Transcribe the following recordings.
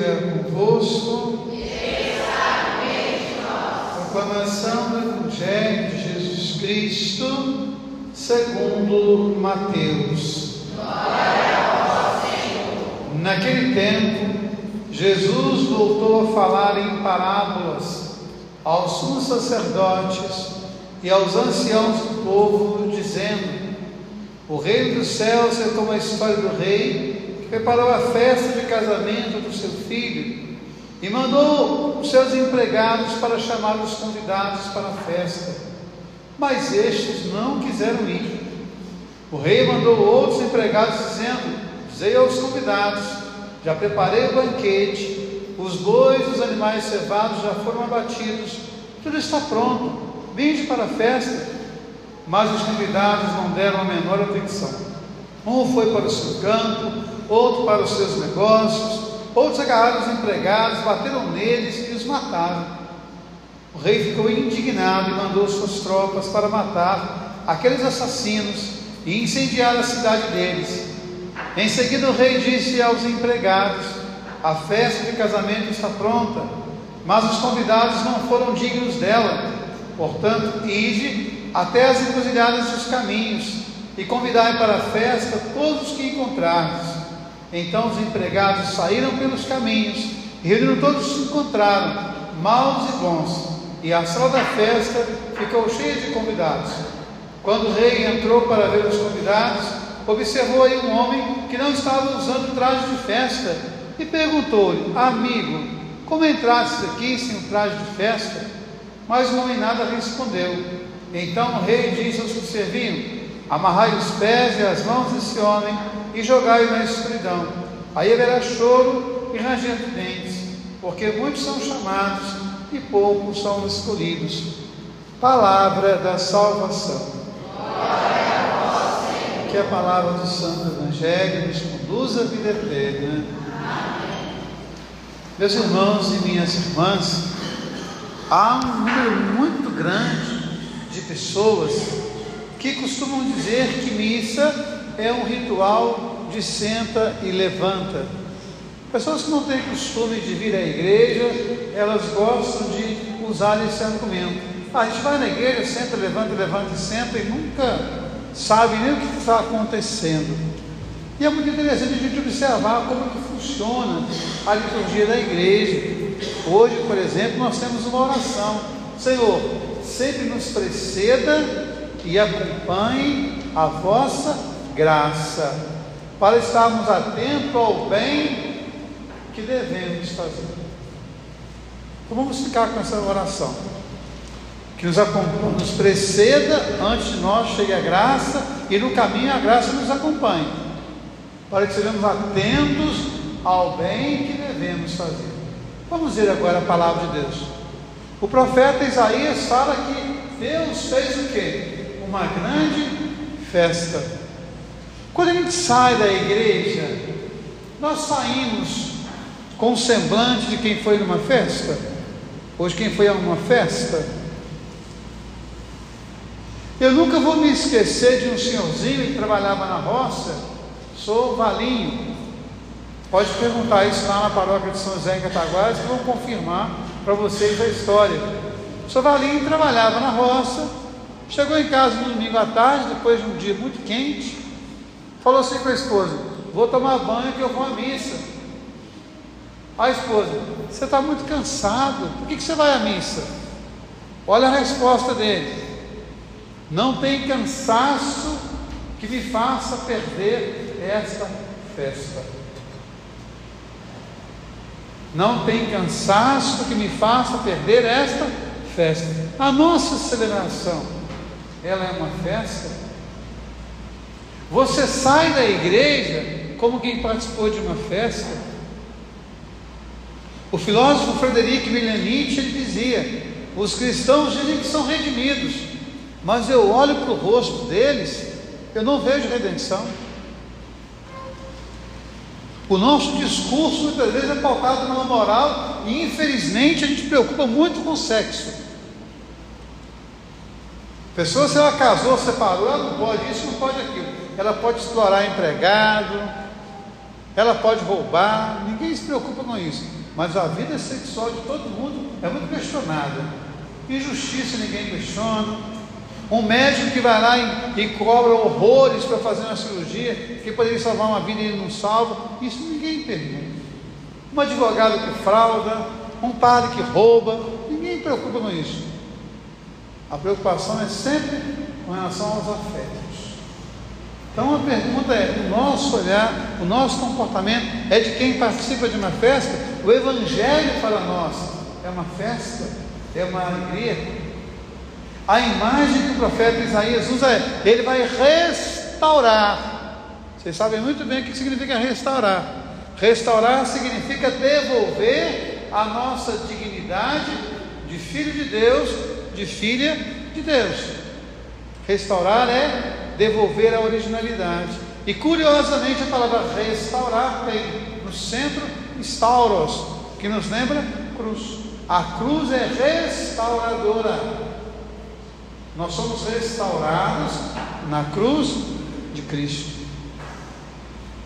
esteja convosco. Proclamação do Evangelho de Jesus Cristo, segundo Mateus. Naquele tempo, Jesus voltou a falar em parábolas aos sumos sacerdotes e aos anciãos do povo, dizendo: O reino dos céus é como a história do rei preparou a festa de casamento do seu filho e mandou os seus empregados para chamar os convidados para a festa. Mas estes não quiseram ir. O rei mandou outros empregados, dizendo: Dizei aos convidados: Já preparei o banquete, os bois e os animais cevados já foram abatidos, tudo está pronto, vinde para a festa. Mas os convidados não deram a menor atenção. Um foi para o seu campo, outro para os seus negócios, Outros agarraram os empregados, bateram neles e os mataram. O rei ficou indignado e mandou suas tropas para matar aqueles assassinos e incendiar a cidade deles. Em seguida, o rei disse aos empregados: A festa de casamento está pronta, mas os convidados não foram dignos dela. Portanto, ide até as encruzilhadas dos caminhos e convidai para a festa todos os que encontrardes. Então os empregados saíram pelos caminhos, e reuniram todos se encontraram, maus e bons, e a sala da festa ficou cheia de convidados. Quando o rei entrou para ver os convidados, observou aí um homem que não estava usando traje de festa e perguntou-lhe: Amigo, como entrastes aqui sem um traje de festa? Mas o homem nada respondeu. Então o rei disse aos que serviam: Amarrai os pés e as mãos desse homem e jogai-o na escuridão. Aí haverá choro e ranger de dentes, porque muitos são chamados e poucos são escolhidos. Palavra da salvação. Que a palavra do Santo Evangelho nos conduza à vida eterna. Meus irmãos e minhas irmãs, há um número muito grande de pessoas que costumam dizer que missa é um ritual de senta e levanta. Pessoas que não têm costume de vir à igreja, elas gostam de usar esse argumento. Ah, a gente vai na igreja, senta, levanta, levanta senta e nunca sabe nem o que está acontecendo. E é muito interessante a gente observar como que funciona a liturgia da igreja. Hoje, por exemplo, nós temos uma oração. Senhor, sempre nos preceda e acompanhe a vossa graça, para estarmos atentos ao bem que devemos fazer. Então vamos ficar com essa oração. Que nos, nos preceda antes de nós chegue a graça e no caminho a graça nos acompanhe, para que sejamos atentos ao bem que devemos fazer. Vamos ver agora a palavra de Deus. O profeta Isaías fala que Deus fez o que? Uma grande festa. Quando a gente sai da igreja, nós saímos com o semblante de quem foi numa festa, de quem foi a uma festa. Eu nunca vou me esquecer de um senhorzinho que trabalhava na roça, sou Valinho. Pode perguntar isso lá na paróquia de São José em Cataguás, que vão confirmar para vocês a história. Senhor Valinho trabalhava na roça, chegou em casa no domingo à tarde, depois de um dia muito quente, Falou assim com a esposa: Vou tomar banho que eu vou à missa. A esposa: Você está muito cansado, por que, que você vai à missa? Olha a resposta dele: Não tem cansaço que me faça perder esta festa. Não tem cansaço que me faça perder esta festa. A nossa celebração, ela é uma festa você sai da igreja como quem participou de uma festa. O filósofo Frederic William Nietzsche ele dizia: os cristãos dizem que são redimidos, mas eu olho para o rosto deles, eu não vejo redenção. O nosso discurso muitas vezes é pautado numa moral e infelizmente a gente preocupa muito com o sexo. Pessoa, se ela casou, separou, ela não pode isso, não pode aquilo ela pode explorar empregado, ela pode roubar, ninguém se preocupa com isso. Mas a vida sexual de todo mundo é muito questionada. Injustiça ninguém questiona. Um médico que vai lá e, e cobra horrores para fazer uma cirurgia, que poderia salvar uma vida e ele não salva, isso ninguém pergunta. Um advogado que frauda, um padre que rouba, ninguém preocupa com isso. A preocupação é sempre com relação aos afetos. Então a pergunta é: o nosso olhar, o nosso comportamento é de quem participa de uma festa? O Evangelho para nós é uma festa, é uma alegria. A imagem que o profeta Isaías usa é: ele vai restaurar. Vocês sabem muito bem o que significa restaurar. Restaurar significa devolver a nossa dignidade de filho de Deus, de filha de Deus. Restaurar é devolver a originalidade. E curiosamente a palavra restaurar tem no centro stauros, que nos lembra cruz. A cruz é restauradora. Nós somos restaurados na cruz de Cristo.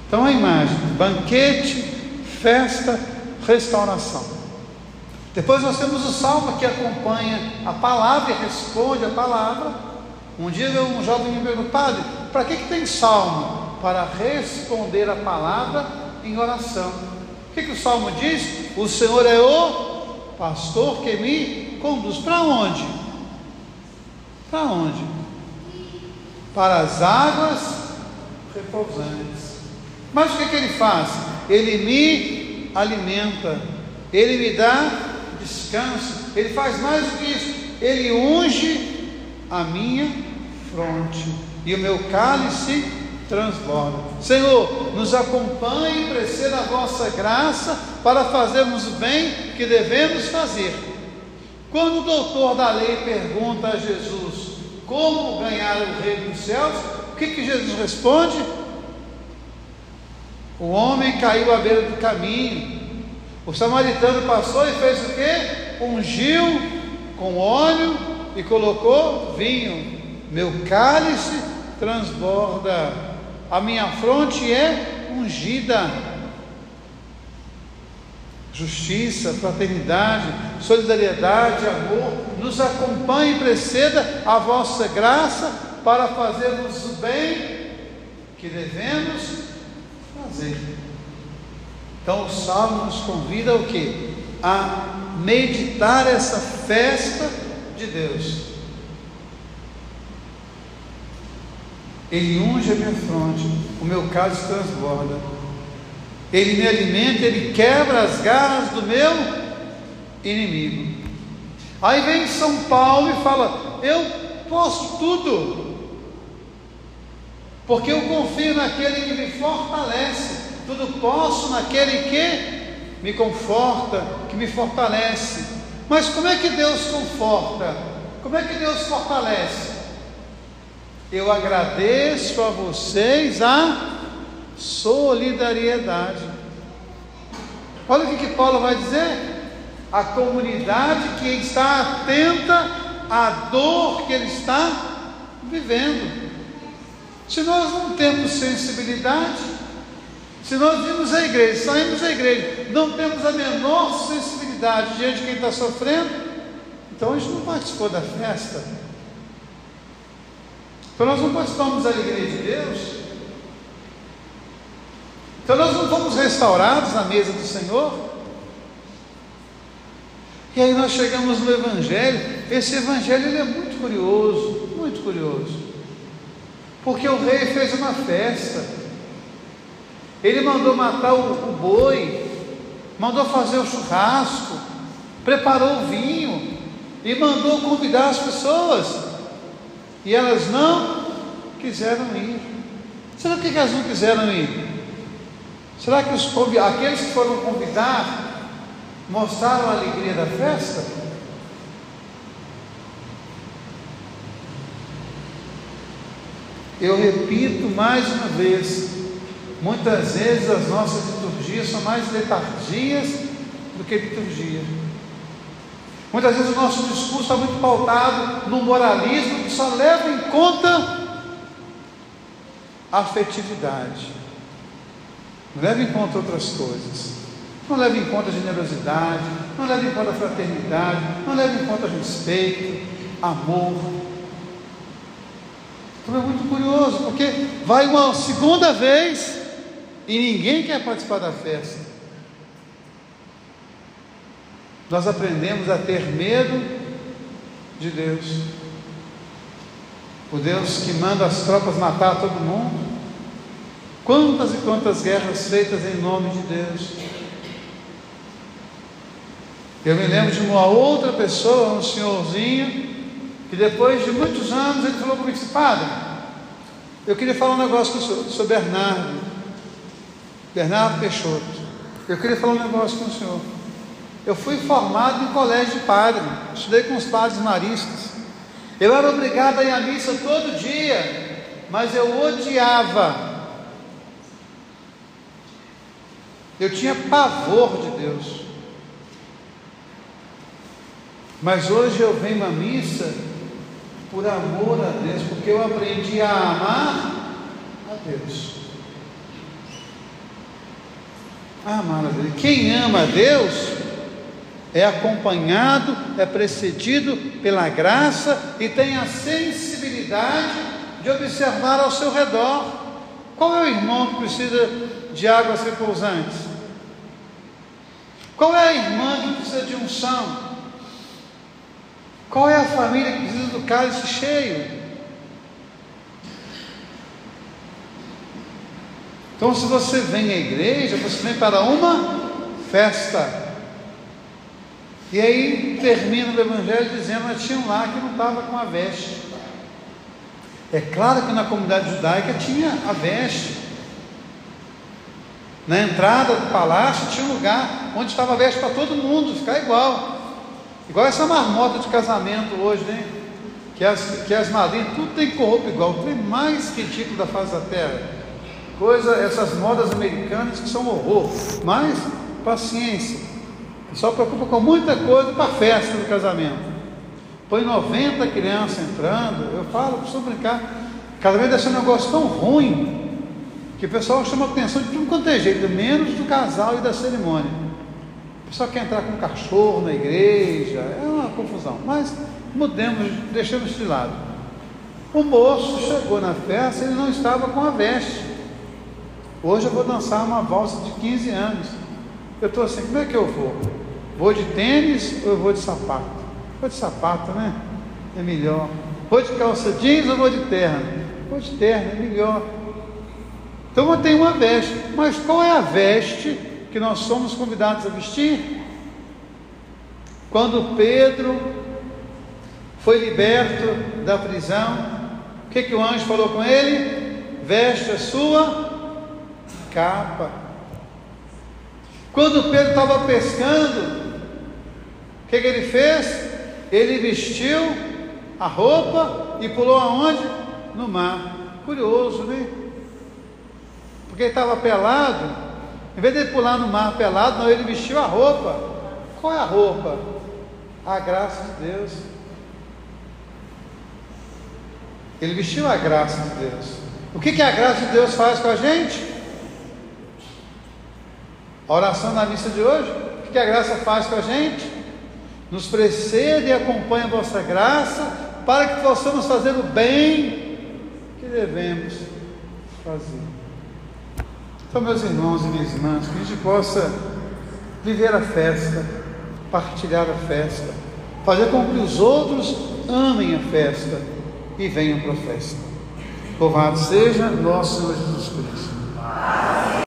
Então a imagem: banquete, festa, restauração. Depois nós temos o salmo que acompanha a palavra e responde a palavra. Um dia um jovem me perguntou, padre, para que, que tem salmo? Para responder a palavra em oração. O que, que o salmo diz? O Senhor é o pastor que me conduz. Para onde? Para onde? Para as águas repousantes. Mas o que, que ele faz? Ele me alimenta, ele me dá descanso, ele faz mais do que isso, ele unge a minha fronte e o meu cálice transborda. Senhor, nos acompanhe e preceda a vossa graça para fazermos o bem que devemos fazer. Quando o doutor da lei pergunta a Jesus como ganhar o reino dos céus, o que, que Jesus responde? O homem caiu à beira do caminho. O samaritano passou e fez o que? Ungiu com óleo e colocou vinho. Meu cálice transborda, a minha fronte é ungida. Justiça, fraternidade, solidariedade, amor, nos acompanhe e preceda a vossa graça para fazermos o bem que devemos fazer. Então o Salmo nos convida o que? A meditar essa festa de Deus. Ele unge a minha fronte, o meu cálice transborda. Ele me alimenta, ele quebra as garras do meu inimigo. Aí vem São Paulo e fala: Eu posso tudo, porque eu confio naquele que me fortalece. Tudo posso naquele que me conforta, que me fortalece. Mas como é que Deus conforta? Como é que Deus fortalece? Eu agradeço a vocês a solidariedade. Olha o que, Paulo vai dizer. A comunidade que está atenta à dor que ele está vivendo. Se nós não temos sensibilidade, se nós vimos a igreja, saímos da igreja, não temos a menor sensibilidade, diante de quem está sofrendo, então a gente não participou da festa. Então nós não participamos da alegria de Deus. Então nós não fomos restaurados na mesa do Senhor. E aí nós chegamos no Evangelho. Esse Evangelho é muito curioso, muito curioso. Porque o rei fez uma festa. Ele mandou matar o, o boi, mandou fazer o churrasco, preparou o vinho e mandou convidar as pessoas. E elas não quiseram ir. Será que elas não quiseram ir? Será que os, aqueles que foram convidar mostraram a alegria da festa? Eu repito mais uma vez: muitas vezes as nossas liturgias são mais letargias do que liturgia. Muitas vezes o nosso discurso está muito pautado no moralismo que só leva em conta a afetividade. Não leva em conta outras coisas. Não leva em conta a generosidade, não leva em conta a fraternidade, não leva em conta respeito, amor. Então é muito curioso, porque vai uma segunda vez e ninguém quer participar da festa. Nós aprendemos a ter medo de Deus. O Deus que manda as tropas matar todo mundo. Quantas e quantas guerras feitas em nome de Deus. Eu me lembro de uma outra pessoa, um senhorzinho, que depois de muitos anos ele falou comigo, padre, eu queria falar um negócio com o senhor, Bernardo, Bernardo Peixoto. Eu queria falar um negócio com o senhor. Eu fui formado em colégio de padre, estudei com os padres maristas. Eu era obrigado a ir à missa todo dia, mas eu odiava. Eu tinha pavor de Deus. Mas hoje eu venho à missa por amor a Deus, porque eu aprendi a amar a Deus. Amar a Deus. Quem ama a Deus é acompanhado, é precedido pela graça e tem a sensibilidade de observar ao seu redor. Qual é o irmão que precisa de águas repousantes? Qual é a irmã que precisa de unção? Qual é a família que precisa do cálice cheio? Então, se você vem à igreja, você vem para uma festa. E aí termina o Evangelho dizendo: mas tinha um lá que não estava com a veste. É claro que na comunidade judaica tinha a veste. Na entrada do palácio tinha um lugar onde estava a veste para todo mundo, ficar igual. Igual essa marmota de casamento hoje, né? Que as, que as madrinhas, tudo tem roupa igual, tem mais ridículo da face da terra. Coisa, essas modas americanas que são horror. Mas, paciência só preocupa com muita coisa para a festa do casamento. Põe 90 crianças entrando, eu falo, costumo brincar, casamento deve ser um negócio tão ruim que o pessoal chama atenção de tudo quanto é jeito, menos do casal e da cerimônia. O pessoal quer entrar com um cachorro na igreja, é uma confusão. Mas mudemos, deixemos de lado. O moço chegou na festa, ele não estava com a veste. Hoje eu vou dançar uma valsa de 15 anos. Eu estou assim, como é que eu vou? Vou de tênis ou eu vou de sapato? Vou de sapato, né? É melhor. Vou de calça jeans ou vou de terno? Vou de terno, é melhor. Então eu tenho uma veste, mas qual é a veste que nós somos convidados a vestir? Quando Pedro foi liberto da prisão, o que, que o anjo falou com ele? Veste a sua capa. Quando Pedro estava pescando, o que, que ele fez? Ele vestiu a roupa e pulou aonde? No mar. Curioso, né? Porque ele estava pelado. Em vez de ele pular no mar pelado, não, ele vestiu a roupa. Qual é a roupa? A graça de Deus. Ele vestiu a graça de Deus. O que, que a graça de Deus faz com a gente? A oração na missa de hoje, que a graça faz com a gente? nos precede e acompanha a vossa graça, para que possamos fazer o bem que devemos fazer. Então, meus irmãos e minhas irmãs, que a gente possa viver a festa, partilhar a festa, fazer com que os outros amem a festa e venham para a festa. Louvado seja nosso Senhor Jesus Cristo.